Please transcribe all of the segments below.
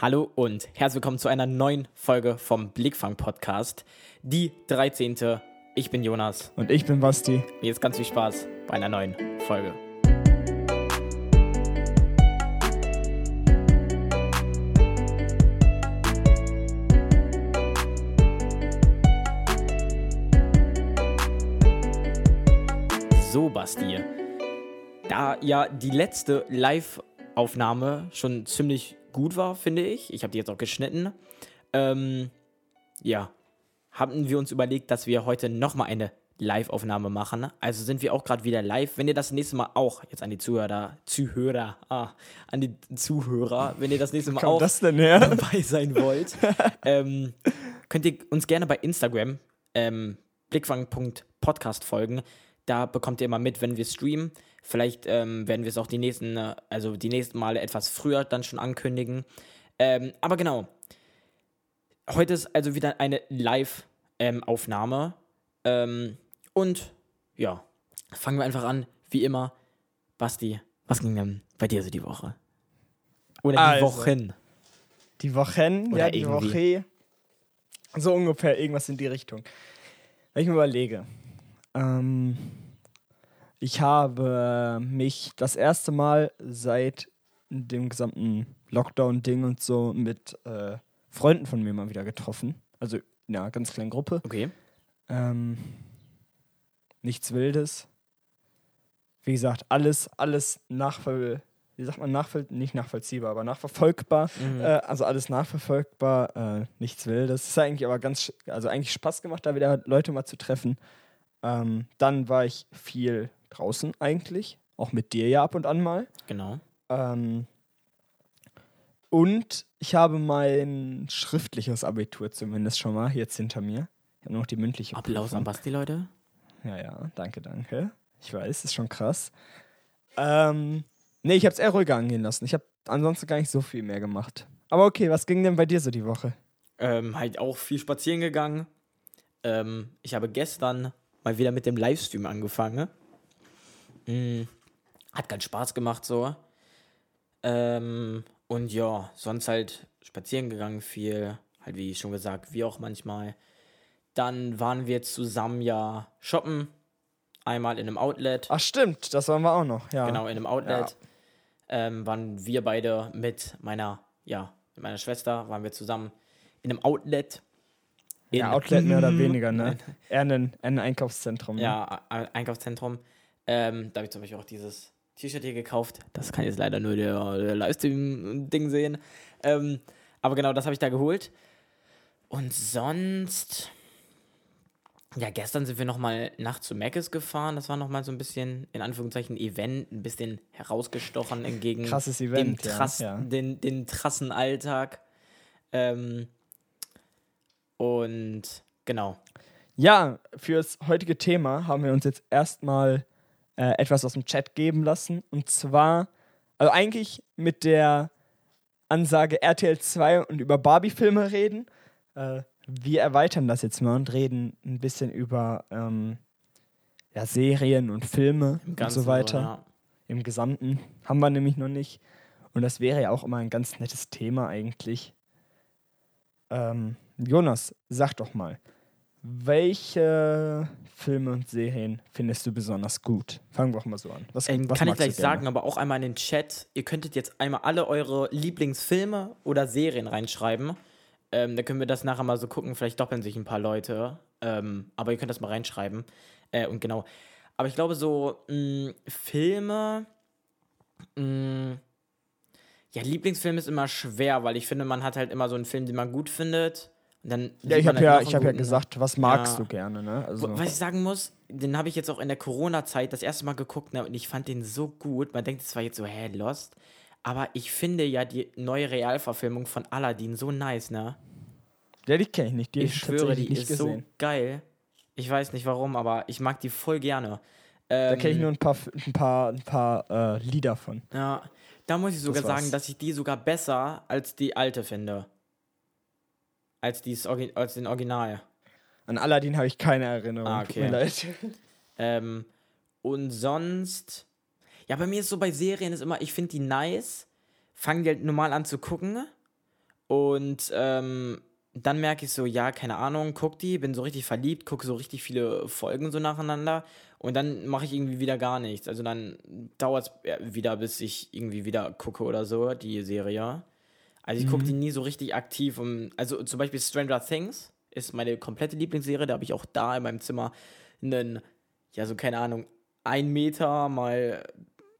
Hallo und herzlich willkommen zu einer neuen Folge vom Blickfang Podcast. Die 13. Ich bin Jonas. Und ich bin Basti. Ist ganz viel Spaß bei einer neuen Folge. So, Basti. Da ja die letzte Live-Aufnahme schon ziemlich gut war, finde ich. Ich habe die jetzt auch geschnitten. Ähm, ja, haben wir uns überlegt, dass wir heute nochmal eine Live-Aufnahme machen. Also sind wir auch gerade wieder live. Wenn ihr das nächste Mal auch, jetzt an die Zuhörer, Zuhörer, ah, an die Zuhörer, wenn ihr das nächste Mal auch dabei sein wollt, ähm, könnt ihr uns gerne bei Instagram ähm, blickfang.podcast folgen. Da bekommt ihr immer mit, wenn wir streamen. Vielleicht ähm, werden wir es auch die nächsten, äh, also die nächsten Male etwas früher dann schon ankündigen. Ähm, aber genau. Heute ist also wieder eine Live-Aufnahme. Ähm, und ja, fangen wir einfach an, wie immer. Basti, was ging denn bei dir so die Woche? Oder die also, Wochen? Die Wochen, Oder ja, die irgendwie. Woche. So ungefähr irgendwas in die Richtung. Wenn ich mir überlege. Ähm, ich habe mich das erste Mal seit dem gesamten Lockdown-Ding und so mit äh, Freunden von mir mal wieder getroffen. Also in einer ganz kleinen Gruppe. Okay. Ähm, nichts Wildes. Wie gesagt, alles, alles nachvoll, wie sagt man, nachvoll, nicht nachvollziehbar, aber nachverfolgbar. Mhm. Äh, also alles nachverfolgbar, äh, nichts Wildes. Es hat eigentlich aber ganz, also eigentlich Spaß gemacht, da wieder Leute mal zu treffen. Ähm, dann war ich viel draußen eigentlich. Auch mit dir ja ab und an mal. Genau. Ähm, und ich habe mein schriftliches Abitur zumindest schon mal jetzt hinter mir. Ich habe noch die mündliche Applaus Prüfung. an Basti, Leute. Ja, ja, danke, danke. Ich weiß, ist schon krass. Ähm, nee, ich habe es eher ruhiger angehen lassen. Ich habe ansonsten gar nicht so viel mehr gemacht. Aber okay, was ging denn bei dir so die Woche? Ähm, halt auch viel spazieren gegangen. Ähm, ich habe gestern mal wieder mit dem Livestream angefangen. Mhm. Hat ganz Spaß gemacht so. Ähm, und ja, sonst halt spazieren gegangen viel. Halt wie schon gesagt, wie auch manchmal. Dann waren wir zusammen ja shoppen. Einmal in einem Outlet. Ach stimmt, das waren wir auch noch, ja. Genau, in einem Outlet. Ja. Ähm, waren wir beide mit meiner, ja, mit meiner Schwester, waren wir zusammen in einem Outlet. In ja, Outlet mehr oder weniger, ne? Eher ein, ein Einkaufszentrum. Ne? Ja, ein Einkaufszentrum. Ähm, da habe ich zum Beispiel auch dieses T-Shirt hier gekauft. Das kann jetzt leider nur der, der Livestream-Ding sehen. Ähm, aber genau, das habe ich da geholt. Und sonst. Ja, gestern sind wir nochmal nachts zu Meckes gefahren. Das war nochmal so ein bisschen, in Anführungszeichen, Event, ein bisschen herausgestochen entgegen Krasses Event, dem, Trass, ja. den, den Trassenalltag. Ähm, und genau. Ja, fürs heutige Thema haben wir uns jetzt erstmal äh, etwas aus dem Chat geben lassen. Und zwar, also eigentlich mit der Ansage RTL 2 und über Barbie-Filme reden. Äh, wir erweitern das jetzt mal und reden ein bisschen über ähm, ja, Serien und Filme und so weiter. Ja. Im Gesamten haben wir nämlich noch nicht. Und das wäre ja auch immer ein ganz nettes Thema eigentlich. Ähm, Jonas, sag doch mal, welche Filme und Serien findest du besonders gut? Fangen wir auch mal so an. Was, ähm, was kann ich gleich sagen, aber auch einmal in den Chat. Ihr könntet jetzt einmal alle eure Lieblingsfilme oder Serien reinschreiben. Ähm, dann können wir das nachher mal so gucken. Vielleicht doppeln sich ein paar Leute. Ähm, aber ihr könnt das mal reinschreiben. Äh, und genau. Aber ich glaube, so mh, mm, Filme. Mh, mm, ja, Lieblingsfilm ist immer schwer, weil ich finde, man hat halt immer so einen Film, den man gut findet dann ja, ich habe ja, hab ja gesagt, was magst ja. du gerne, ne? Also. Was ich sagen muss, den habe ich jetzt auch in der Corona-Zeit das erste Mal geguckt ne, und ich fand den so gut. Man denkt zwar jetzt so, hä, Lost, aber ich finde ja die neue Realverfilmung von Aladdin so nice, ne? Ja, die kenne ich nicht. Die ich schwöre, die ist gesehen. so geil. Ich weiß nicht warum, aber ich mag die voll gerne. Ähm, da kenne ich nur ein paar, ein paar, ein paar äh, Lieder von. Ja, da muss ich sogar das sagen, dass ich die sogar besser als die alte finde als, dies, als den Original. An Aladdin habe ich keine Erinnerung. Ah, okay. Tut mir leid. Ähm, und sonst. Ja, bei mir ist so bei Serien ist immer, ich finde die nice, fangen die halt normal an zu gucken. Und ähm, dann merke ich so, ja, keine Ahnung, guck die, bin so richtig verliebt, gucke so richtig viele Folgen so nacheinander und dann mache ich irgendwie wieder gar nichts. Also dann dauert es wieder, bis ich irgendwie wieder gucke oder so, die Serie. Also ich gucke die nie so richtig aktiv. Um, also zum Beispiel Stranger Things ist meine komplette Lieblingsserie. Da habe ich auch da in meinem Zimmer einen, ja, so keine Ahnung, ein Meter mal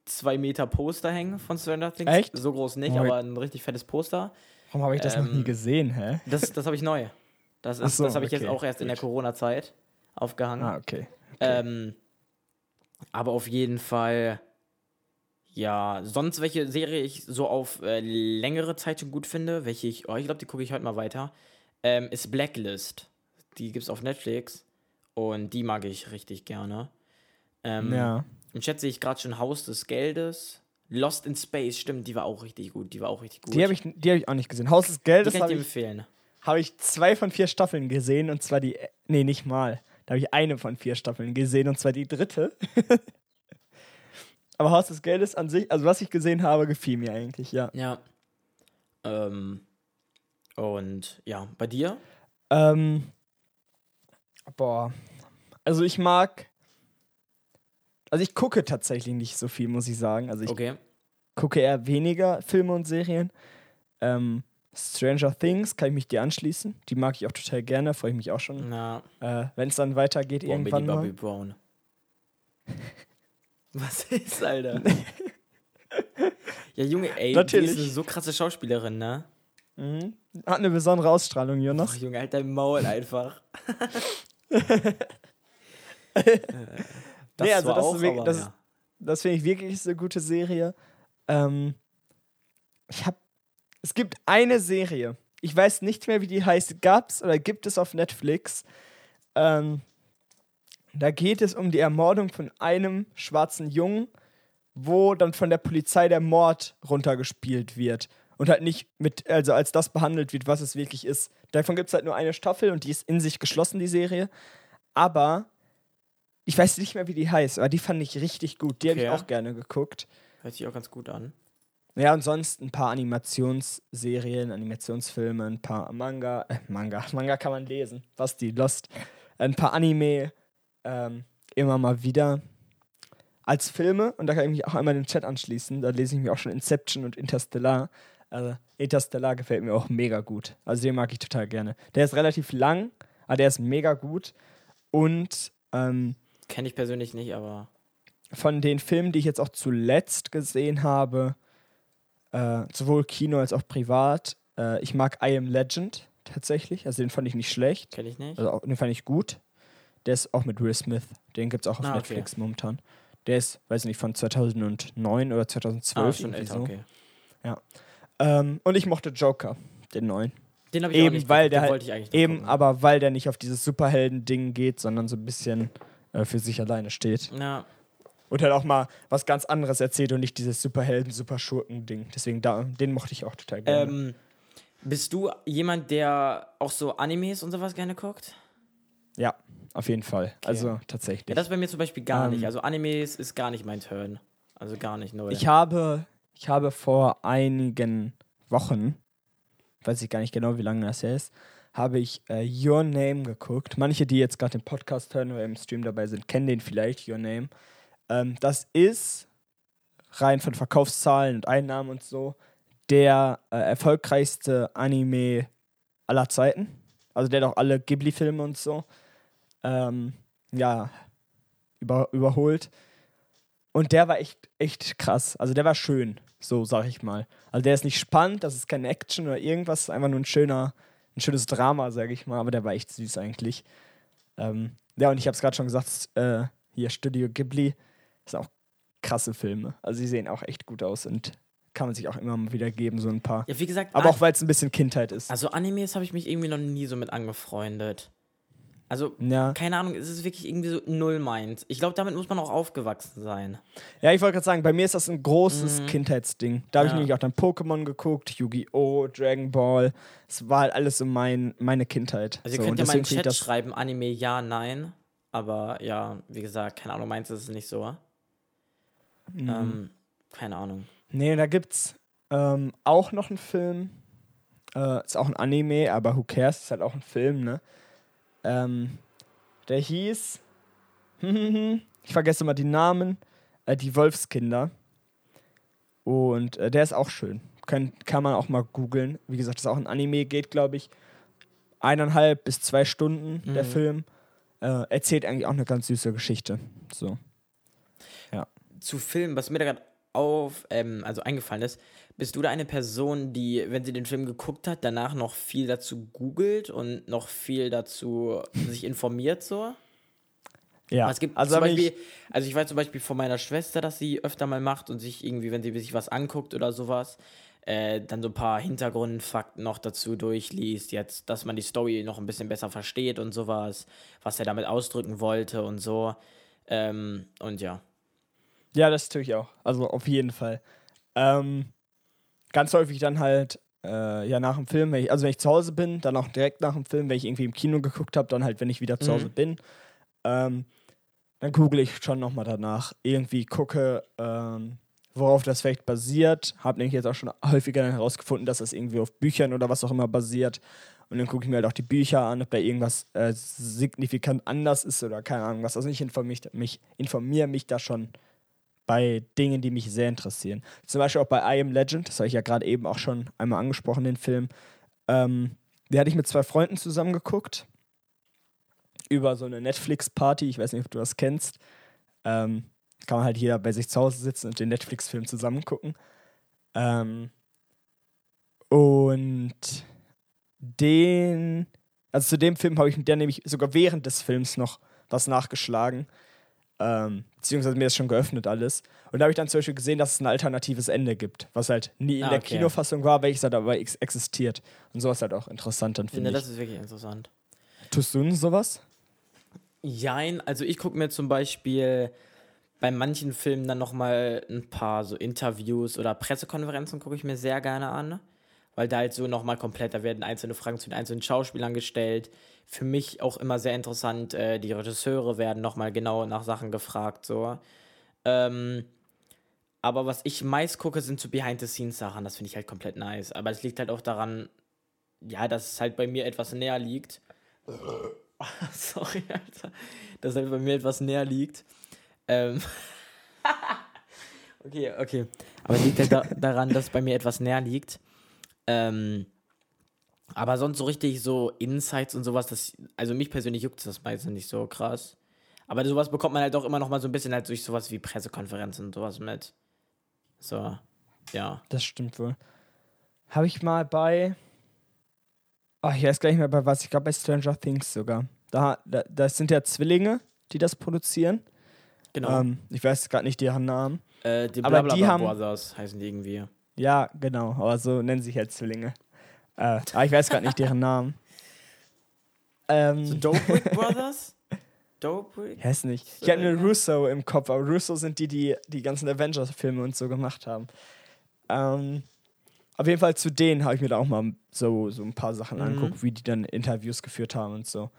zwei Meter Poster hängen von Stranger Things. Echt? So groß nicht, Oh. aber ein richtig fettes Poster. Warum habe ich das noch Ähm, nie gesehen, hä? Das, das habe ich neu. Das, ist, so, das habe ich jetzt okay, auch erst in der. Corona-Zeit aufgehangen. Ah, okay. Ähm, aber auf jeden Fall, ja, sonst welche Serie ich so auf äh, längere Zeit schon gut finde, welche ich, oh, ich glaube, die gucke ich heute mal weiter, ähm, ist Blacklist. Die gibt es auf Netflix und die mag ich richtig gerne. Ähm, Ja. Im Chat sehe ich gerade schon Haus des Geldes. Lost in Space, stimmt, die war auch richtig gut. Die war auch richtig gut. Die habe ich, die hab ich auch nicht gesehen. Haus des Geldes habe dir ich, empfehlen. hab ich zwei von vier Staffeln gesehen und zwar die. Nee, nicht mal. Da habe ich eine von vier Staffeln gesehen und zwar die dritte. Aber Haus des Geldes an sich, also was ich gesehen habe, gefiel mir eigentlich, ja. Ja. Ähm, und ja, bei dir? Ähm, boah. Also ich mag. Also ich gucke tatsächlich nicht so viel, muss ich sagen. Also ich Okay. gucke eher weniger Filme und Serien. Ähm, Stranger Things kann ich mich dir anschließen. Die mag ich auch total gerne, freue ich mich auch schon. Äh, Wenn es dann weitergeht Bombidi irgendwann Bobby mal. Brown. Was ist, Alter? ja, Junge, ey, Natürlich. die ist eine so krasse Schauspielerin, ne? Mhm. Hat eine besondere Ausstrahlung, Ach, Jonas. Junge, halt dein Maul einfach. Das Nee, also das auch, wirklich- das ja. Das finde ich wirklich eine gute Serie. Ähm, ich habe, es gibt eine Serie. Ich weiß nicht mehr, wie die heißt. Gab's oder gibt es auf Netflix? Ähm, da geht es um die Ermordung von einem schwarzen Jungen, wo dann von der Polizei der Mord runtergespielt wird und halt nicht mit, also als das behandelt wird, was es wirklich ist. Davon gibt es halt nur eine Staffel und die ist in sich geschlossen, die Serie. Aber ich weiß nicht mehr, wie die heißt, aber die fand ich richtig gut. Die habe ich Okay. auch gerne geguckt. Hört sich auch ganz gut an. Ja, und sonst ein paar Animationsserien, Animationsfilme, ein paar Manga, äh, Manga, Manga kann man lesen, was die Lost, ein paar Anime, ähm, immer mal wieder. Als Filme, und da kann ich mich auch einmal den Chat anschließen, da lese ich mir auch schon Inception und Interstellar. Also Interstellar gefällt mir auch mega gut. Also den mag ich total gerne. Der ist relativ lang, aber der ist mega gut. Und ähm, Kenne ich persönlich nicht, aber von den Filmen, die ich jetzt auch zuletzt gesehen habe, äh, sowohl Kino als auch privat, äh, ich mag I Am Legend tatsächlich. Also den fand ich nicht schlecht. kenne ich nicht. Also auch, den fand ich gut. Der ist auch mit Will Smith. Den gibt es auch auf Ah, okay. Netflix momentan. Der ist, weiß nicht, von 2009 oder 2012. ah, schon älter, so. okay. ähm, und ich mochte Joker, den neuen. Den habe ich auch Eben, nicht weil geguckt, der den halt- wollte ich eigentlich noch Eben, gucken. aber weil der nicht auf dieses Superhelden-Ding geht, sondern so ein bisschen äh, für sich alleine steht. Ja, Und halt auch mal was ganz anderes erzählt und nicht dieses Superhelden, Superschurken-Ding. Deswegen, da, den mochte ich auch total gerne. ähm, bist du jemand, der auch so Animes und sowas gerne guckt? Ja, auf jeden Fall. Also tatsächlich. Ja, das ist bei mir zum Beispiel gar Ähm. nicht. Also Animes ist gar nicht mein Turn. Also gar nicht, null. ich, habe, ich habe vor einigen Wochen, weiß ich gar nicht genau, wie lange das her ist, habe ich äh, Your Name geguckt. Manche, die jetzt gerade den Podcast hören oder im Stream dabei sind, kennen den vielleicht, Your Name. Ähm, das ist rein von Verkaufszahlen und Einnahmen und so der äh, erfolgreichste Anime aller Zeiten. Also der hat auch alle Ghibli-Filme und so ähm, ja, über, überholt. Und der war echt, echt krass. Also der war schön, so sag ich mal. Also der ist nicht spannend, das ist keine Action oder irgendwas, ist einfach nur ein schöner, ein schönes Drama, sag ich mal, aber der war echt süß eigentlich. Ähm, ja, und ich habe es gerade schon gesagt, äh, hier Studio Ghibli, das sind auch krasse Filme. Also die sehen auch echt gut aus und kann man sich auch immer mal wieder geben, so ein paar. ja, wie gesagt, Aber auch weil es ein bisschen Kindheit ist. also Animes habe ich mich irgendwie noch nie so mit angefreundet. Also, Ja, keine Ahnung, es ist wirklich irgendwie so null meins. Ich glaube, damit muss man auch aufgewachsen sein. ja ich wollte gerade sagen, bei mir ist das ein großes Kindheitsding. Da habe ich Mhm. Ja. nämlich auch dann Pokémon geguckt, Yu-Gi-Oh!, Dragon Ball. Es war halt alles so mein, meine Kindheit. Also ihr so, könnt ja mal finde Chat ich schreiben, Anime ja, nein. Aber ja, wie gesagt, keine Ahnung, meins ist es nicht so. Mhm. Ähm, keine Ahnung. Nee, da gibt's ähm, auch noch einen Film. Äh, ist auch ein Anime, aber who cares? Ist halt auch ein Film, ne? Ähm, der hieß. ich vergesse immer die Namen. Äh, die Wolfskinder. Und äh, der ist auch schön. Kann, kann man auch mal googeln. Wie gesagt, das ist auch ein Anime, geht, glaube ich, eineinhalb bis zwei Stunden, mhm. der Film. Äh, erzählt eigentlich auch eine ganz süße Geschichte. So. Ja. Zu Filmen, was mir da gerade auf, ähm, also eingefallen ist, bist du da eine Person, die, wenn sie den Film geguckt hat, danach noch viel dazu googelt und noch viel dazu sich informiert so? Ja. Es gibt also, Beispiel, ich also ich weiß zum Beispiel von meiner Schwester, dass sie öfter mal macht und sich irgendwie, wenn sie sich was anguckt oder sowas, äh, dann so ein paar Hintergrundfakten noch dazu durchliest, jetzt, dass man die Story noch ein bisschen besser versteht und sowas, was er damit ausdrücken wollte und so. Ähm, und ja. Ja, das tue ich auch. Also auf jeden Fall. Ähm, ganz häufig dann halt, äh, ja, nach dem Film, wenn ich, also wenn ich zu Hause bin, dann auch direkt nach dem Film, wenn ich irgendwie im Kino geguckt habe, dann halt, wenn ich wieder zu Hause mhm. bin. Ähm, dann google ich schon nochmal danach. Irgendwie gucke, ähm, worauf das vielleicht basiert. Habe nämlich jetzt auch schon häufiger herausgefunden, dass das irgendwie auf Büchern oder was auch immer basiert. Und dann gucke ich mir halt auch die Bücher an, ob da irgendwas äh, signifikant anders ist oder keine Ahnung was. Also ich informiere mich, informiere mich da schon bei Dingen, die mich sehr interessieren. Zum Beispiel auch bei I Am Legend, das habe ich ja gerade eben auch schon einmal angesprochen, den Film. Ähm, den hatte ich mit zwei Freunden zusammen geguckt über so eine Netflix-Party. Ich weiß nicht, ob du das kennst. Ähm, kann man halt jeder bei sich zu Hause sitzen und den Netflix-Film zusammen gucken. Ähm, und den, also zu dem Film habe ich mit der nämlich sogar während des Films noch was nachgeschlagen. Ähm, beziehungsweise mir ist schon geöffnet alles. Und da habe ich dann zum Beispiel gesehen, dass es ein alternatives Ende gibt, was halt nie in ah, der Kinofassung war, welches halt aber ex existiert. Und sowas halt auch interessant dann finde ja, ich. das ist wirklich interessant. Tust du denn sowas? Jein, also ich gucke mir zum Beispiel bei manchen Filmen dann nochmal ein paar so Interviews oder Pressekonferenzen gucke ich mir sehr gerne an, weil da halt so nochmal komplett, da werden einzelne Fragen zu den einzelnen Schauspielern gestellt. Für mich auch immer sehr interessant, äh, die Regisseure werden nochmal genau nach Sachen gefragt, so. Ähm, aber was ich meist gucke, sind so Behind-the-Scenes-Sachen, das finde ich halt komplett nice. Aber es liegt halt auch daran, ja, dass es halt bei mir etwas näher liegt. Sorry, Alter. Dass er bei mir etwas näher liegt. Ähm. okay, okay. Aber es liegt halt da daran, dass bei mir etwas näher liegt. Ähm. Aber sonst so richtig so Insights und sowas, das, also mich persönlich juckt das meistens nicht so krass. Aber sowas bekommt man halt auch immer noch mal so ein bisschen halt durch sowas wie Pressekonferenzen und sowas mit. So, ja. Das stimmt wohl. Habe ich mal bei, Ach, ich weiß gar nicht mehr bei was. Ich glaube bei Stranger Things sogar. Da, da, das sind ja Zwillinge, die das produzieren. Genau. Ähm, ich weiß gerade nicht deren Namen. Äh, die aber die haben, Brothers heißen die irgendwie. Ja, genau. Aber so nennen sich halt Zwillinge. Äh, aber ich weiß gerade nicht deren Namen. Ähm, so Dope Brothers? Dope Ich weiß nicht. Ich habe nur Russo im Kopf, aber Russo sind die, die die ganzen Avengers-Filme und so gemacht haben. Ähm, auf jeden Fall zu denen habe ich mir da auch mal so, so ein paar Sachen mhm. angeguckt, wie die dann Interviews geführt haben und so.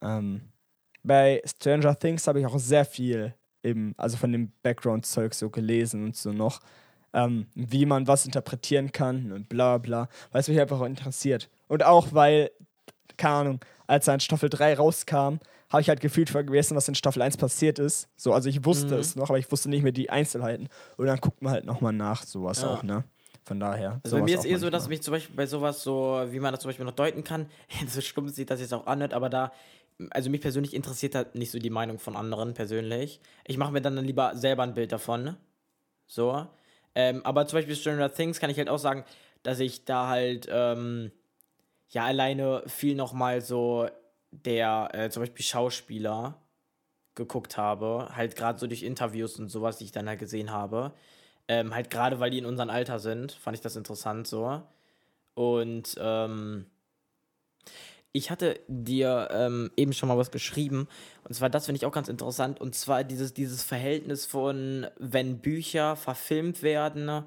Ähm, bei Stranger Things habe ich auch sehr viel im, also von dem Background-Zeug so gelesen und so noch, ähm, wie man was interpretieren kann und bla bla, weil es mich einfach auch interessiert. Und auch weil, keine Ahnung, als dann Staffel 3 rauskam, habe ich halt gefühlt vergessen, was in Staffel 1 passiert ist. So, also ich wusste mhm. es noch, aber ich wusste nicht mehr die Einzelheiten. Und dann guckt man halt nochmal nach, sowas ja. auch, ne? Von daher. Also bei mir ist eh so, dass mich zum Beispiel bei sowas so, wie man das zum Beispiel noch deuten kann, so stumm sieht das jetzt auch an, aber da, also mich persönlich interessiert halt nicht so die Meinung von anderen persönlich. Ich mache mir dann, dann lieber selber ein Bild davon. So. Ähm, aber zum Beispiel Stranger Things kann ich halt auch sagen, dass ich da halt, ähm, ja, alleine viel nochmal so der, äh, zum Beispiel Schauspieler geguckt habe. Halt gerade so durch Interviews und sowas, die ich dann halt gesehen habe. Ähm, halt gerade, weil die in unserem Alter sind, fand ich das interessant so. Und ähm, ich hatte dir ähm, eben schon mal was geschrieben. Und zwar, das finde ich auch ganz interessant. Und zwar dieses, dieses Verhältnis von, wenn Bücher verfilmt werden,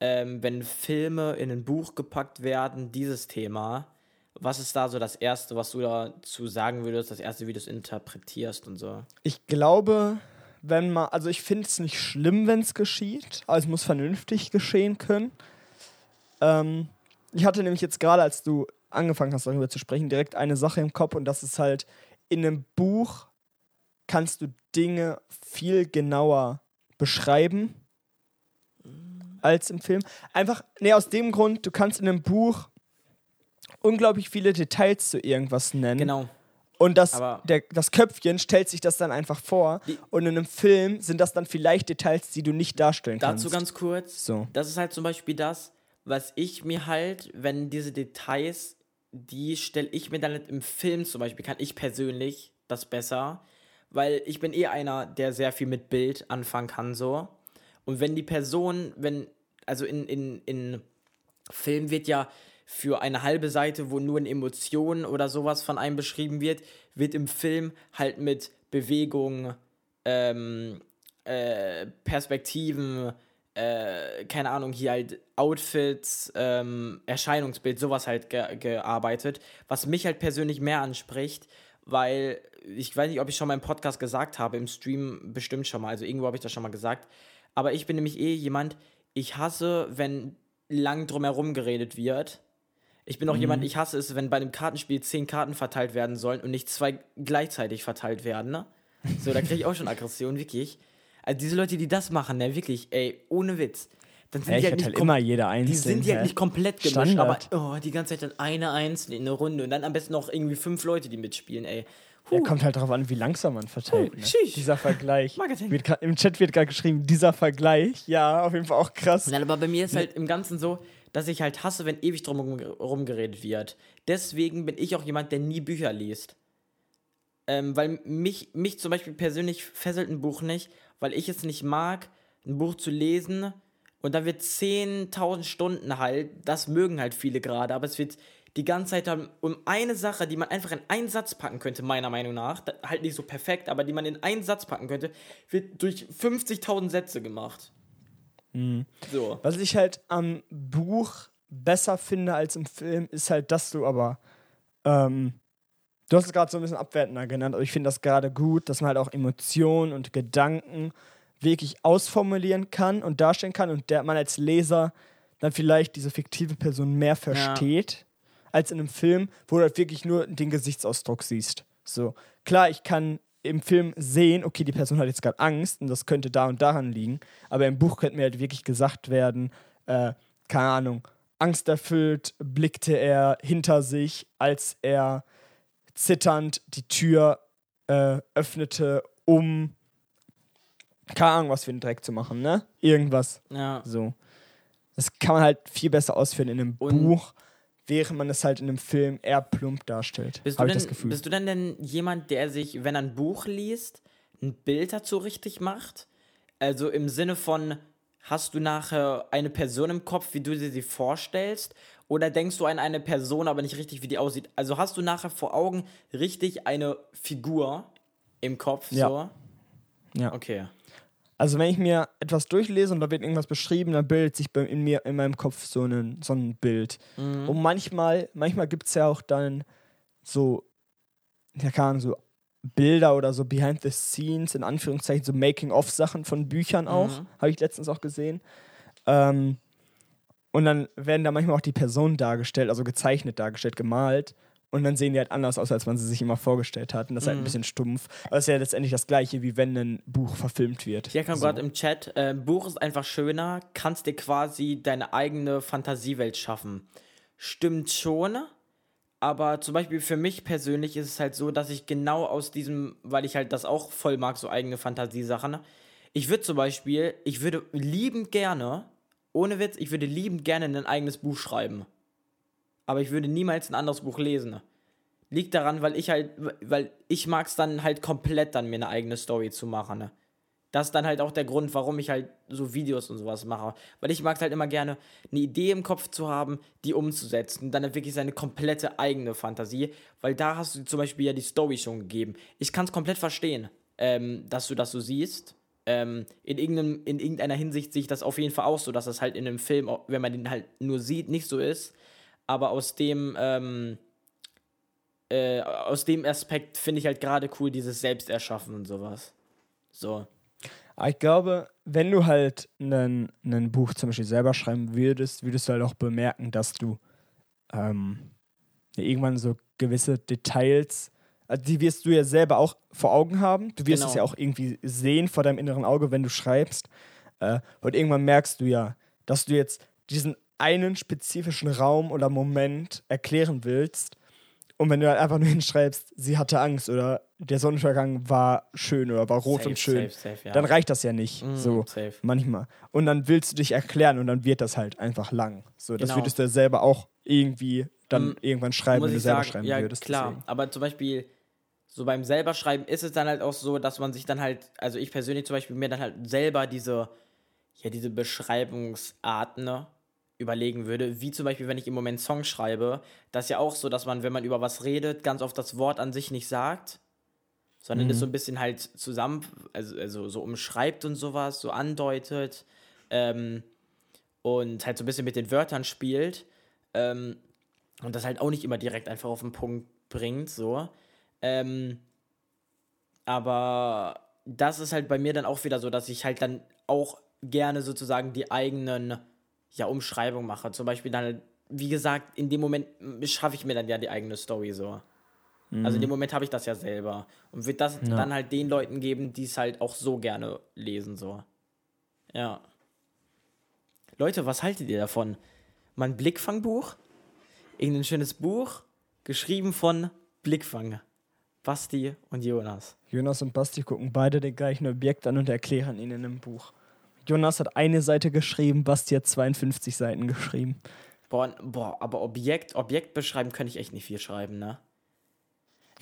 ähm, wenn Filme in ein Buch gepackt werden, dieses Thema. Was ist da so das Erste, was du dazu sagen würdest, das Erste, wie du es interpretierst und so? Ich glaube, wenn man, also ich finde es nicht schlimm, wenn es geschieht, aber es muss vernünftig geschehen können. Ähm, ich hatte nämlich jetzt gerade, als du angefangen hast, darüber zu sprechen, direkt eine Sache im Kopf und das ist halt, in einem Buch kannst du Dinge viel genauer beschreiben als im Film. Einfach, nee, aus dem Grund, du kannst in einem Buch unglaublich viele Details zu irgendwas nennen. Genau. Und das, der, das Köpfchen stellt sich das dann einfach vor. Und in einem Film sind das dann vielleicht Details, die du nicht darstellen kannst. Dazu ganz kurz. So. Das ist halt zum Beispiel das, was ich mir halt, wenn diese Details, die stelle ich mir dann im Film zum Beispiel, kann ich persönlich das besser, weil ich bin eh einer, der sehr viel mit Bild anfangen kann, so. Und wenn die Person, wenn, also in, in, in Film wird ja für eine halbe Seite, wo nur in Emotionen oder sowas von einem beschrieben wird, wird im Film halt mit Bewegung, ähm, äh, Perspektiven, äh, keine Ahnung, hier halt Outfits, ähm, Erscheinungsbild, sowas halt ge gearbeitet, was mich halt persönlich mehr anspricht, weil ich weiß nicht, ob ich schon mal im Podcast gesagt habe, im Stream bestimmt schon mal, also irgendwo habe ich das schon mal gesagt, aber ich bin nämlich eh jemand, ich hasse, wenn lang drumherum geredet wird. Ich bin auch jemand, ich hasse es, wenn bei einem Kartenspiel zehn Karten verteilt werden sollen und nicht zwei gleichzeitig verteilt werden. Ne? So, da kriege ich auch schon Aggression, wirklich. Also diese Leute, die das machen, ne, wirklich, ey, ohne Witz. Dann sind Ja, die halt nicht halt immer jeder einzeln. die sind ja hä? nicht komplett gemischt, Standard. aber oh, die ganze Zeit dann eine einzelne in eine Runde und dann am besten noch irgendwie fünf Leute, die mitspielen, ey. Ja, Huh. kommt halt darauf an, wie langsam man verteilt. Huh, ne? Dieser Vergleich. Wird Im Chat wird gerade geschrieben, dieser Vergleich. Ja, auf jeden Fall auch krass. Nein, aber bei mir ist halt im Ganzen so, dass ich halt hasse, wenn ewig drum herum geredet wird. Deswegen bin ich auch jemand, der nie Bücher liest. Ähm, weil mich, mich zum Beispiel persönlich fesselt ein Buch nicht, weil ich es nicht mag, ein Buch zu lesen und dann wird 10.000 Stunden halt, das mögen halt viele gerade, aber es wird die ganze Zeit um eine Sache, die man einfach in einen Satz packen könnte, meiner Meinung nach, halt nicht so perfekt, aber die man in einen Satz packen könnte, wird durch 50.000 Sätze gemacht. So. Was ich halt am Buch besser finde als im Film, ist halt, dass du aber. Ähm, du hast es gerade so ein bisschen abwertender genannt, aber ich finde das gerade gut, dass man halt auch Emotionen und Gedanken wirklich ausformulieren kann und darstellen kann und der man als Leser dann vielleicht diese fiktive Person mehr versteht, als in einem Film, wo du halt wirklich nur den Gesichtsausdruck siehst. So. Klar, ich kann im Film sehen, okay, die Person hat jetzt gerade Angst und das könnte da und daran liegen, aber im Buch könnte mir halt wirklich gesagt werden, äh, keine Ahnung, angsterfüllt blickte er hinter sich, als er zitternd die Tür äh, öffnete, um keine Ahnung, was für einen Dreck zu machen, ne? Irgendwas. Ja. So. Das kann man halt viel besser ausführen in einem Und- Buch, während man es halt in einem Film eher plump darstellt. Bist du, denn, das Gefühl. bist du denn denn jemand, der sich, wenn er ein Buch liest, ein Bild dazu richtig macht? Also im Sinne von, hast du nachher eine Person im Kopf, wie du dir sie vorstellst? Oder denkst du an eine Person, aber nicht richtig, wie die aussieht? Also hast du nachher vor Augen richtig eine Figur im Kopf? Ja. So? Ja. Okay. Also wenn ich mir etwas durchlese und da wird irgendwas beschrieben, dann bildet sich in mir in meinem Kopf so, einen, so ein Bild. Mhm. Und manchmal, manchmal gibt es ja auch dann so, ja keine Ahnung, so Bilder oder so Behind the Scenes, in Anführungszeichen, so Making-of-Sachen von Büchern auch. Mhm. Habe ich letztens auch gesehen. Ähm, und dann werden da manchmal auch die Personen dargestellt, also gezeichnet dargestellt, gemalt. Und dann sehen die halt anders aus, als man sie sich immer vorgestellt hat. Und das ist halt ein Mhm. bisschen stumpf. Aber es ist ja letztendlich das Gleiche, wie wenn ein Buch verfilmt wird. Hier kam So. gerade im Chat, äh, Buch ist einfach schöner, kannst dir quasi deine eigene Fantasiewelt schaffen. Stimmt schon, aber zum Beispiel für mich persönlich ist es halt so, dass ich genau aus diesem, weil ich halt das auch voll mag, so eigene Fantasiesachen, ich würde zum Beispiel, ich würde liebend gerne, ohne Witz, ich würde liebend gerne ein eigenes Buch schreiben. Aber ich würde niemals ein anderes Buch lesen. Liegt daran, weil ich halt, weil ich mag es dann halt komplett dann mir eine eigene Story zu machen. Ne? Das ist dann halt auch der Grund, warum ich halt so Videos und sowas mache. Weil ich mag es halt immer gerne, eine Idee im Kopf zu haben, die umzusetzen. Dann wirklich seine komplette eigene Fantasie. Weil da hast du zum Beispiel ja die Story schon gegeben. Ich kann es komplett verstehen, ähm, dass du das so siehst. Ähm, in, irgendeinem, in irgendeiner Hinsicht sehe ich das auf jeden Fall auch so, dass das halt in einem Film, wenn man den halt nur sieht, nicht so ist. Aber aus dem, ähm, äh, aus dem Aspekt finde ich halt gerade cool, dieses Selbsterschaffen und sowas. So. Aber ich glaube, wenn du halt ein Buch zum Beispiel selber schreiben würdest, würdest du halt auch bemerken, dass du ähm, irgendwann so gewisse Details, die wirst du ja selber auch vor Augen haben. Du wirst Genau. es ja auch irgendwie sehen vor deinem inneren Auge, wenn du schreibst. Äh, und irgendwann merkst du ja, dass du jetzt diesen einen spezifischen Raum oder Moment erklären willst. Und wenn du halt einfach nur hinschreibst, sie hatte Angst oder der Sonnenuntergang war schön oder war rot Safe, und schön, safe, safe, ja. dann reicht das ja nicht. Mm, so manchmal. Und dann willst du dich erklären und dann wird das halt einfach lang. So, das Genau. würdest du ja selber auch irgendwie dann Mm, irgendwann schreiben, wenn du selber sagen, schreiben ja, würdest. klar. deswegen. Aber zum Beispiel, so beim selber schreiben ist es dann halt auch so, dass man sich dann halt, also ich persönlich zum Beispiel mir dann halt selber diese, ja, diese Beschreibungsarten ne, überlegen würde, wie zum Beispiel, wenn ich im Moment Songs schreibe, das ist ja auch so, dass man, wenn man über was redet, ganz oft das Wort an sich nicht sagt, sondern es so ein bisschen halt zusammen, also, also so umschreibt und sowas, so andeutet ähm, und halt so ein bisschen mit den Wörtern spielt. Ähm, und das halt auch nicht immer direkt einfach auf den Punkt bringt, so. Ähm, aber das ist halt bei mir dann auch wieder so, dass ich halt dann auch gerne sozusagen die eigenen ja, Umschreibungen mache. Zum Beispiel dann, halt, wie gesagt, in dem Moment schaffe ich mir dann ja die eigene Story so. Also in dem Moment habe ich das ja selber. Und wird das Ja. dann halt den Leuten geben, die es halt auch so gerne lesen, so. Ja. Leute, was haltet ihr davon? Mal ein Blickfangbuch? Irgendein schönes Buch? Geschrieben von Blickfang. Basti und Jonas. Jonas und Basti gucken beide den gleichen Objekt an und erklären ihn in einem Buch. Jonas hat eine Seite geschrieben, Basti hat 52 Seiten geschrieben. Boah, boah aber Objekt, Objekt beschreiben könnte ich echt nicht viel schreiben, ne?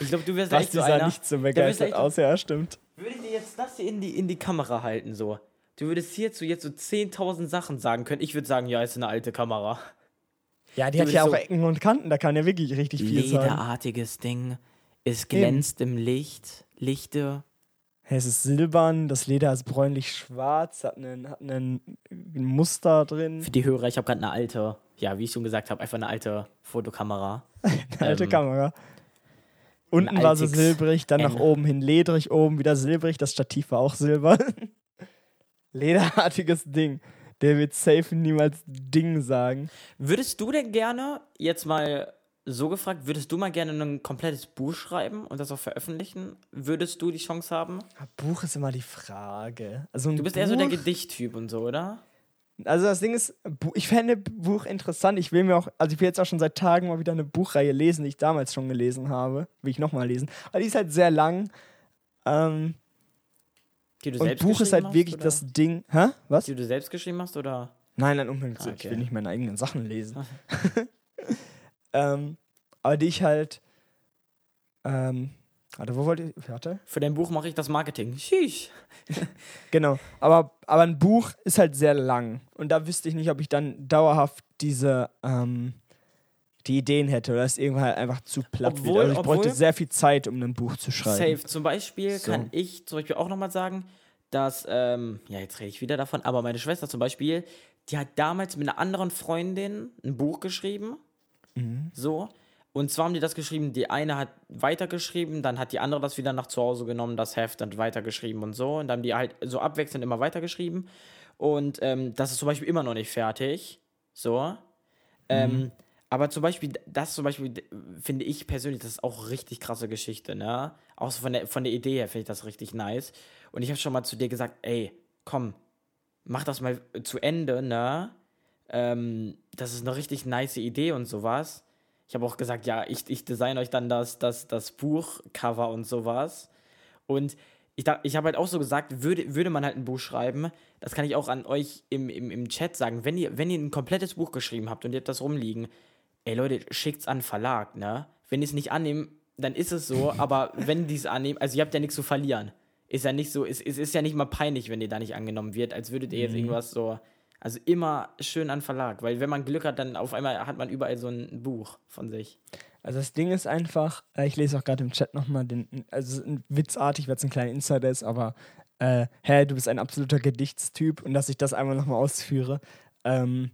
Ich glaube, du wirst echt Basti so sah einer. nicht so begeistert echt- aus, ja, stimmt. Würde ich dir jetzt das hier in die, in die Kamera halten, so. Du würdest hierzu jetzt so 10.000 Sachen sagen können. Ich würde sagen, ja, ist eine alte Kamera. Ja, die Du hat ja auch so- Ecken und Kanten, da kann ja wirklich richtig viel sein. Lederartiges Ding. Es glänzt im Licht. Lichte. Es ist silbern, das Leder ist bräunlich-schwarz, hat einen, hat einen ein Muster drin. Für die Hörer, ich habe gerade eine alte, ja, wie ich schon gesagt habe, einfach eine alte Fotokamera. Eine alte Ähm, Kamera. Unten war sie silbrig, dann nach oben hin ledrig, oben wieder silbrig. Das Stativ war auch silber. Lederartiges Ding. Der wird safe niemals Ding sagen. Würdest du denn gerne, jetzt mal so gefragt, würdest du mal gerne ein komplettes Buch schreiben und das auch veröffentlichen? Würdest du die Chance haben? Ja, Buch ist immer die Frage. Also Du bist Buch, eher so der Gedichttyp und so, oder? Also das Ding ist, ich fände Buch interessant. Ich will mir auch, also ich will jetzt auch schon seit Tagen mal wieder eine Buchreihe lesen, die ich damals schon gelesen habe. Will ich nochmal lesen. Aber die ist halt sehr lang. Ähm, Die du und Buch ist halt hast, wirklich oder? das Ding. Hä? Was? Die du selbst geschrieben hast, oder? Nein, nein, unbedingt. Ah, so. Ich okay. will nicht meine eigenen Sachen lesen. ähm, aber die ich halt. Ähm, warte, wo wollte ich. Warte. Für dein Buch mache ich das Marketing. Sheesh. Genau. Aber, aber ein Buch ist halt sehr lang. Und da wüsste ich nicht, ob ich dann dauerhaft diese. Ähm, die Ideen hätte oder es irgendwann halt einfach zu platt Obwohl- wird. Also ich bräuchte sehr viel Zeit, um ein Buch zu schreiben. Safe. Zum Beispiel So. kann ich zum Beispiel auch nochmal sagen, dass, ähm, ja, jetzt rede ich wieder davon, aber meine Schwester zum Beispiel, die hat damals mit einer anderen Freundin ein Buch geschrieben. Mhm. So. Und zwar haben die das geschrieben, die eine hat weitergeschrieben, dann hat die andere das wieder nach zu Hause genommen, das Heft, dann weitergeschrieben und so. Und dann haben die halt so abwechselnd immer weitergeschrieben. Und ähm, das ist zum Beispiel immer noch nicht fertig. So. Ähm, aber zum Beispiel, das zum Beispiel, finde ich persönlich, das ist auch richtig krasse Geschichte, ne? Auch so von der, von der Idee her finde ich das richtig nice. Und ich habe schon mal zu dir gesagt, ey, komm, mach das mal zu Ende, ne? Ähm, das ist eine richtig nice Idee und sowas. Ich habe auch gesagt, ja, ich, ich design euch dann das, das, das Buchcover und sowas. Und ich, ich habe halt auch so gesagt, würde, würde man halt ein Buch schreiben, das kann ich auch an euch im, im, im Chat sagen, wenn ihr, wenn ihr ein komplettes Buch geschrieben habt und ihr habt das rumliegen, ey Leute, schickt's an Verlag, ne? Wenn ihr es nicht annehmen, dann ist es so, aber wenn die es annehmen, also ihr habt ja nichts zu verlieren. Ist ja nicht so, es, es ist ja nicht mal peinlich, wenn ihr da nicht angenommen wird, als würdet ihr jetzt irgendwas so, also immer schön an Verlag, weil wenn man Glück hat, dann auf einmal hat man überall so ein Buch von sich. Also das Ding ist einfach, äh, ich lese auch gerade im Chat nochmal den, also witzartig, weil es ein kleiner Insider ist, aber äh, hä, du bist ein absoluter Gedichtstyp und dass ich das einmal nochmal ausführe. Ähm,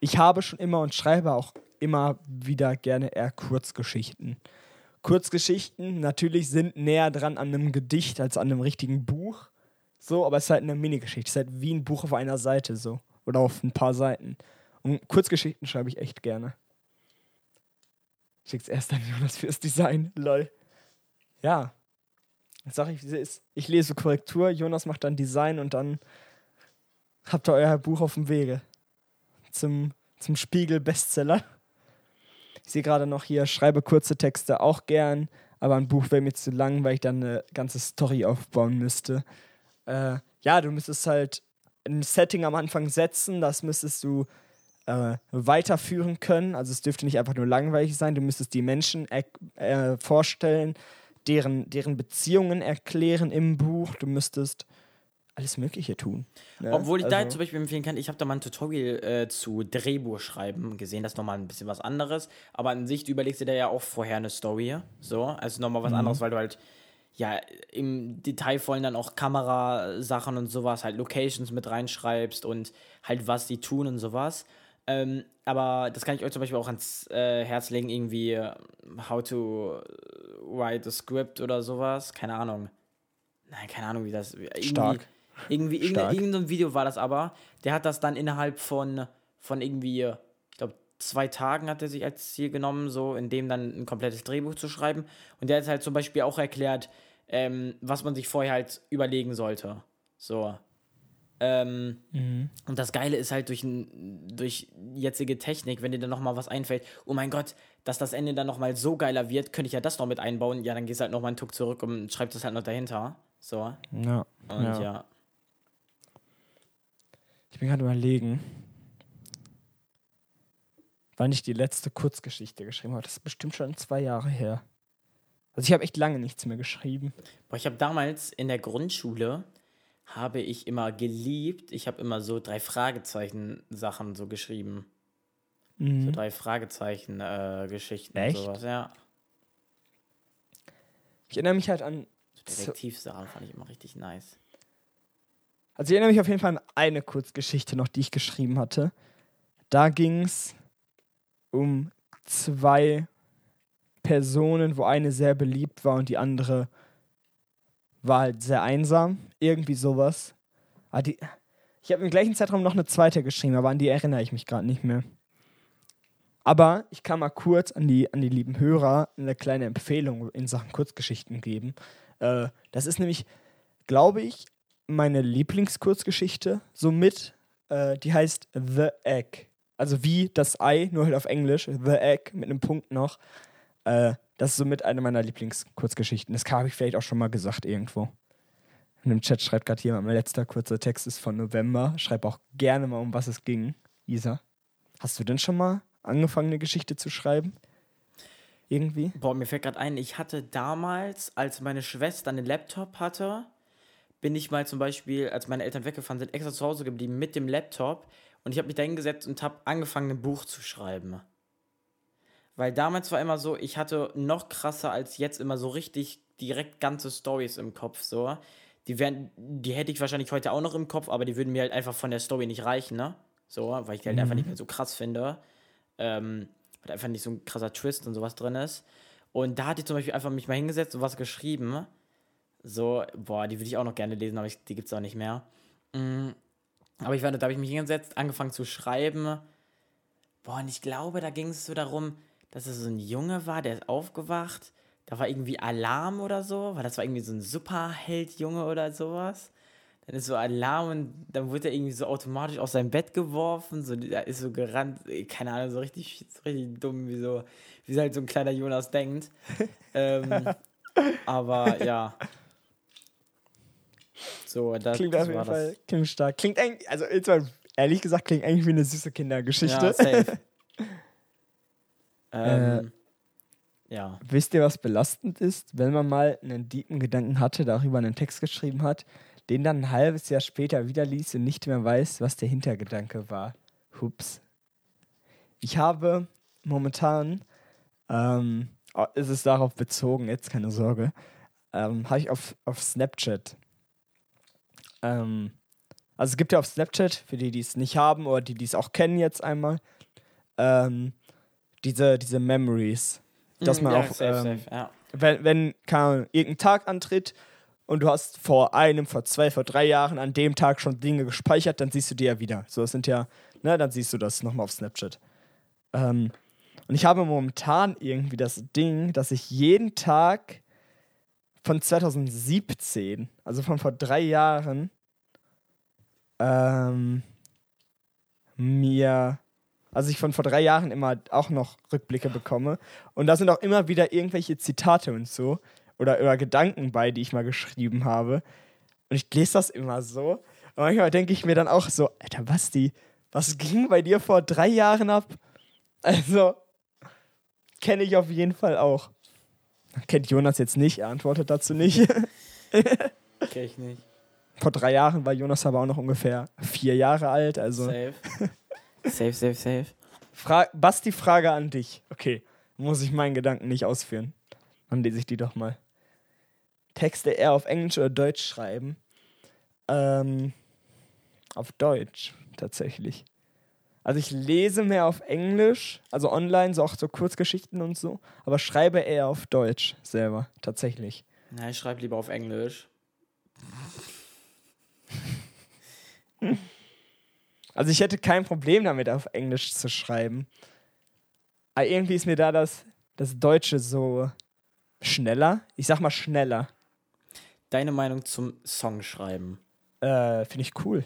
ich habe schon immer und schreibe auch immer wieder gerne eher Kurzgeschichten. Kurzgeschichten natürlich sind näher dran an einem Gedicht als an einem richtigen Buch. So, aber es ist halt eine Minigeschichte. Es ist halt wie ein Buch auf einer Seite so. Oder auf ein paar Seiten. Und Kurzgeschichten schreibe ich echt gerne. schick's erst an Jonas fürs Design. Lol. Ja. Sag ich, wie sie ist. Ich lese Korrektur, Jonas macht dann Design und dann habt ihr euer Buch auf dem Wege. Zum, zum Spiegel-Bestseller. Ich sehe gerade noch hier, schreibe kurze Texte auch gern, aber ein Buch wäre mir zu lang, weil ich dann eine ganze Story aufbauen müsste. Äh, ja, du müsstest halt ein Setting am Anfang setzen, das müsstest du äh, weiterführen können. Also es dürfte nicht einfach nur langweilig sein, du müsstest die Menschen äh, vorstellen, deren, deren Beziehungen erklären im Buch, du müsstest alles Mögliche tun. Ne? Obwohl ich also, da zum Beispiel empfehlen kann, ich habe da mal ein Tutorial äh, zu Drehbuch schreiben gesehen, das ist nochmal ein bisschen was anderes, aber an sich, du überlegst dir da ja auch vorher eine Story, so, also nochmal was mhm. anderes, weil du halt ja, im Detailvollen dann auch Kamerasachen und sowas, halt Locations mit reinschreibst und halt was die tun und sowas. Ähm, aber das kann ich euch zum Beispiel auch ans äh, Herz legen, irgendwie äh, how to write a script oder sowas. Keine Ahnung. Nein, keine Ahnung, wie das. Irgendwie, Stark. Irgendwie, Stark. irgendein Video war das aber. Der hat das dann innerhalb von, von irgendwie, ich glaube, zwei Tagen hat er sich als Ziel genommen, so in dem dann ein komplettes Drehbuch zu schreiben. Und der hat halt zum Beispiel auch erklärt, ähm, was man sich vorher halt überlegen sollte. So. Ähm, mhm. Und das Geile ist halt durch, durch jetzige Technik, wenn dir dann nochmal was einfällt, oh mein Gott, dass das Ende dann nochmal so geiler wird, könnte ich ja das noch mit einbauen. Ja, dann gehst du halt nochmal einen Tuck zurück und schreibst das halt noch dahinter. So. Ja. Und ja. ja. Ich bin gerade überlegen, wann ich die letzte Kurzgeschichte geschrieben habe. Das ist bestimmt schon zwei Jahre her. Also ich habe echt lange nichts mehr geschrieben. Boah, ich habe damals in der Grundschule habe ich immer geliebt. Ich habe immer so drei Fragezeichen Sachen so geschrieben. Mhm. So drei Fragezeichen äh, Geschichten Echt? und sowas, ja. Ich erinnere mich halt an so Detektivsachen fand ich immer richtig nice. Also ich erinnere mich auf jeden Fall an eine Kurzgeschichte noch, die ich geschrieben hatte. Da ging es um zwei Personen, wo eine sehr beliebt war und die andere war halt sehr einsam. Irgendwie sowas. Ah, die, ich habe im gleichen Zeitraum noch eine zweite geschrieben, aber an die erinnere ich mich gerade nicht mehr. Aber ich kann mal kurz an die, an die lieben Hörer eine kleine Empfehlung in Sachen Kurzgeschichten geben. Äh, das ist nämlich, glaube ich, meine Lieblingskurzgeschichte. Somit, äh, die heißt The Egg. Also wie das Ei, nur halt auf Englisch. The Egg mit einem Punkt noch. Äh, das ist somit eine meiner Lieblingskurzgeschichten. Das habe ich vielleicht auch schon mal gesagt irgendwo. In dem Chat schreibt gerade jemand, mein letzter kurzer Text ist von November. Schreib auch gerne mal, um was es ging. Isa, hast du denn schon mal angefangen, eine Geschichte zu schreiben? Irgendwie? Boah, mir fällt gerade ein, ich hatte damals, als meine Schwester einen Laptop hatte, bin ich mal zum Beispiel, als meine Eltern weggefahren sind, extra zu Hause geblieben mit dem Laptop und ich habe mich da hingesetzt und habe angefangen, ein Buch zu schreiben. Weil damals war immer so, ich hatte noch krasser als jetzt immer so richtig direkt ganze Stories im Kopf, so. Die wären, die hätte ich wahrscheinlich heute auch noch im Kopf, aber die würden mir halt einfach von der Story nicht reichen, ne? So, weil ich die halt mhm. einfach nicht mehr so krass finde. Ähm, weil einfach nicht so ein krasser Twist und sowas drin ist. Und da hatte ich zum Beispiel einfach mich mal hingesetzt und was geschrieben. So, boah, die würde ich auch noch gerne lesen, aber ich, die gibt es auch nicht mehr. Mhm. Aber ich war, da habe ich mich hingesetzt, angefangen zu schreiben. Boah, und ich glaube, da ging es so darum, dass es so ein Junge war, der ist aufgewacht. Da war irgendwie Alarm oder so, weil das war irgendwie so ein Superheld-Junge oder sowas. Dann ist so Alarm und dann wurde er irgendwie so automatisch aus seinem Bett geworfen. So, da ist so gerannt, keine Ahnung, so richtig, so richtig dumm, wie so, wie halt so ein kleiner Jonas denkt. ähm, aber ja. So, das, klingt das auf jeden Fall klingt stark. Klingt eigentlich, also jetzt mal ehrlich gesagt, klingt eigentlich wie eine süße Kindergeschichte. Ja, safe. Ähm, äh, ja. Wisst ihr, was belastend ist, wenn man mal einen tiefen Gedanken hatte, darüber einen Text geschrieben hat, den dann ein halbes Jahr später wieder liest und nicht mehr weiß, was der Hintergedanke war? Hups. Ich habe momentan, ähm, oh, ist es darauf bezogen, jetzt keine Sorge, ähm, habe ich auf, auf Snapchat. Ähm, also es gibt ja auf Snapchat, für die, die es nicht haben oder die, die es auch kennen jetzt einmal, ähm, diese, diese Memories. Dass mhm, man ja, auch, safe, ähm, safe, ja. wenn, wenn kann, irgendein Tag antritt und du hast vor einem, vor zwei, vor drei Jahren an dem Tag schon Dinge gespeichert, dann siehst du die ja wieder. So, das sind ja, ne, dann siehst du das nochmal auf Snapchat. Ähm, Und ich habe momentan irgendwie das Ding, dass ich jeden Tag von 2017, also von vor drei Jahren, ähm, mir, also ich von vor drei Jahren immer auch noch Rückblicke bekomme. Und da sind auch immer wieder irgendwelche Zitate und so oder, oder Gedanken bei, die ich mal geschrieben habe. Und ich lese das immer so. Und manchmal denke ich mir dann auch so, Alter, Basti, was ging bei dir vor drei Jahren ab? Also, kenne ich auf jeden Fall auch. Kennt Jonas jetzt nicht, er antwortet dazu nicht. Kenn ich nicht. Vor drei Jahren war Jonas aber auch noch ungefähr vier Jahre alt. Also Safe. safe, safe, safe. Fra Basti, Frage an dich. Okay, muss ich meinen Gedanken nicht ausführen. Dann lese ich die doch mal. Texte eher auf Englisch oder Deutsch schreiben? Ähm, auf Deutsch tatsächlich. Also ich lese mehr auf Englisch, also online, so auch so Kurzgeschichten und so, aber schreibe eher auf Deutsch selber, tatsächlich. Na, ich schreibe lieber auf Englisch. Also ich hätte kein Problem damit, auf Englisch zu schreiben. Aber irgendwie ist mir da das, das Deutsche so schneller. Ich sag mal schneller. Deine Meinung zum Songschreiben? Äh, finde ich cool.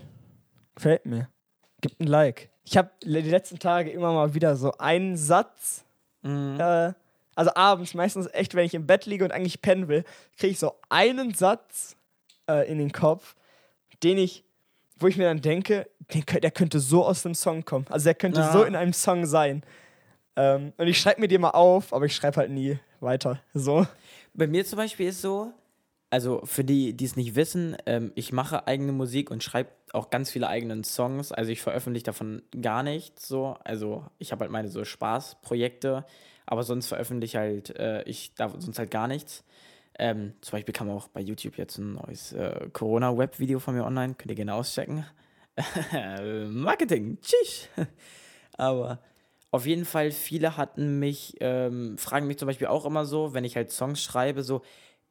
Gefällt mir. Gibt ein Like. Ich habe die letzten Tage immer mal wieder so einen Satz. Mhm. Äh, also abends, meistens echt, wenn ich im Bett liege und eigentlich pennen will, kriege ich so einen Satz äh, in den Kopf, den ich, wo ich mir dann denke, der könnte so aus dem Song kommen. Also der könnte Ja. so in einem Song sein. Ähm, und ich schreibe mir die mal auf, aber ich schreibe halt nie weiter. So. Bei mir zum Beispiel ist so, also für die, die es nicht wissen, ähm, ich mache eigene Musik und schreibe auch ganz viele eigene Songs. Also ich veröffentliche davon gar nichts so. Also ich habe halt meine so Spaßprojekte, aber sonst veröffentliche halt äh, ich da sonst halt gar nichts. Ähm, zum Beispiel kam auch bei YouTube jetzt ein neues äh, Corona-Web-Video von mir online. Könnt ihr gerne auschecken. Marketing, tschüss. Aber auf jeden Fall, viele hatten mich, ähm, fragen mich zum Beispiel auch immer so, wenn ich halt Songs schreibe, so,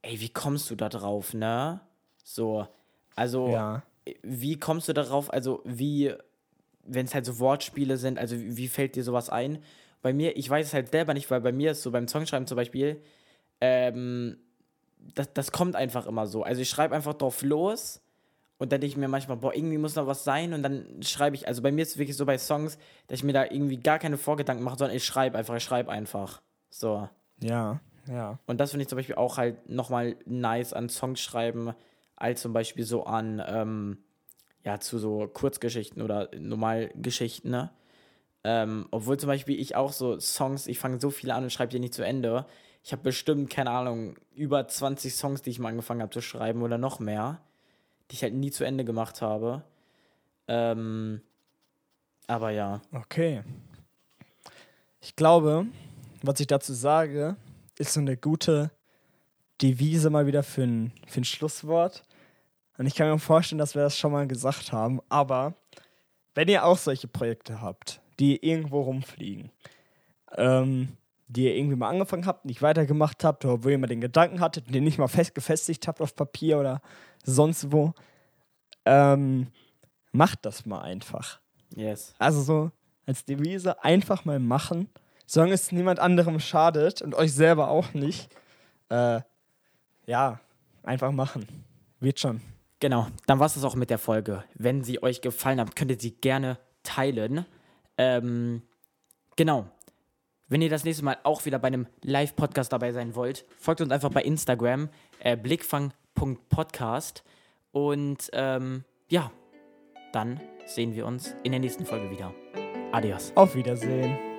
ey, wie kommst du da drauf, ne? So, also, Ja. wie kommst du darauf, also wie, wenn es halt so Wortspiele sind, also wie, wie fällt dir sowas ein? Bei mir, ich weiß es halt selber nicht, weil bei mir ist so beim Songschreiben zum Beispiel, ähm, das, das kommt einfach immer so. Also ich schreibe einfach drauf los und dann denke ich mir manchmal, boah, irgendwie muss noch was sein und dann schreibe ich, also bei mir ist es wirklich so bei Songs, dass ich mir da irgendwie gar keine Vorgedanken mache, sondern ich schreibe einfach, ich schreibe einfach. So. Ja, ja. Und das finde ich zum Beispiel auch halt nochmal nice an Songs schreiben, als zum Beispiel so an, ähm, ja, zu so Kurzgeschichten oder Normalgeschichten, ne? Ähm, obwohl zum Beispiel ich auch so Songs, ich fange so viele an und schreibe die nicht zu Ende. Ich habe bestimmt, keine Ahnung, über 20 Songs, die ich mal angefangen habe zu schreiben oder noch mehr, die ich halt nie zu Ende gemacht habe. Ähm, aber ja. Okay. Ich glaube, was ich dazu sage, ist so eine gute Devise mal wieder für ein, für ein Schlusswort. Und ich kann mir vorstellen, dass wir das schon mal gesagt haben. Aber wenn ihr auch solche Projekte habt, die irgendwo rumfliegen, ähm, die ihr irgendwie mal angefangen habt, nicht weitergemacht habt, oder wo ihr mal den Gedanken hattet, den nicht mal fest gefestigt habt auf Papier oder sonst wo, ähm, macht das mal einfach. Yes. Also so als Devise einfach mal machen, solange es niemand anderem schadet und euch selber auch nicht. Äh, ja, einfach machen. Wird schon. Genau, dann war es das auch mit der Folge. Wenn sie euch gefallen hat, könnt ihr sie gerne teilen. Ähm, genau. Wenn ihr das nächste Mal auch wieder bei einem Live-Podcast dabei sein wollt, folgt uns einfach bei Instagram, äh, blickfang.podcast. Und ähm, ja, dann sehen wir uns in der nächsten Folge wieder. Adios. Auf Wiedersehen.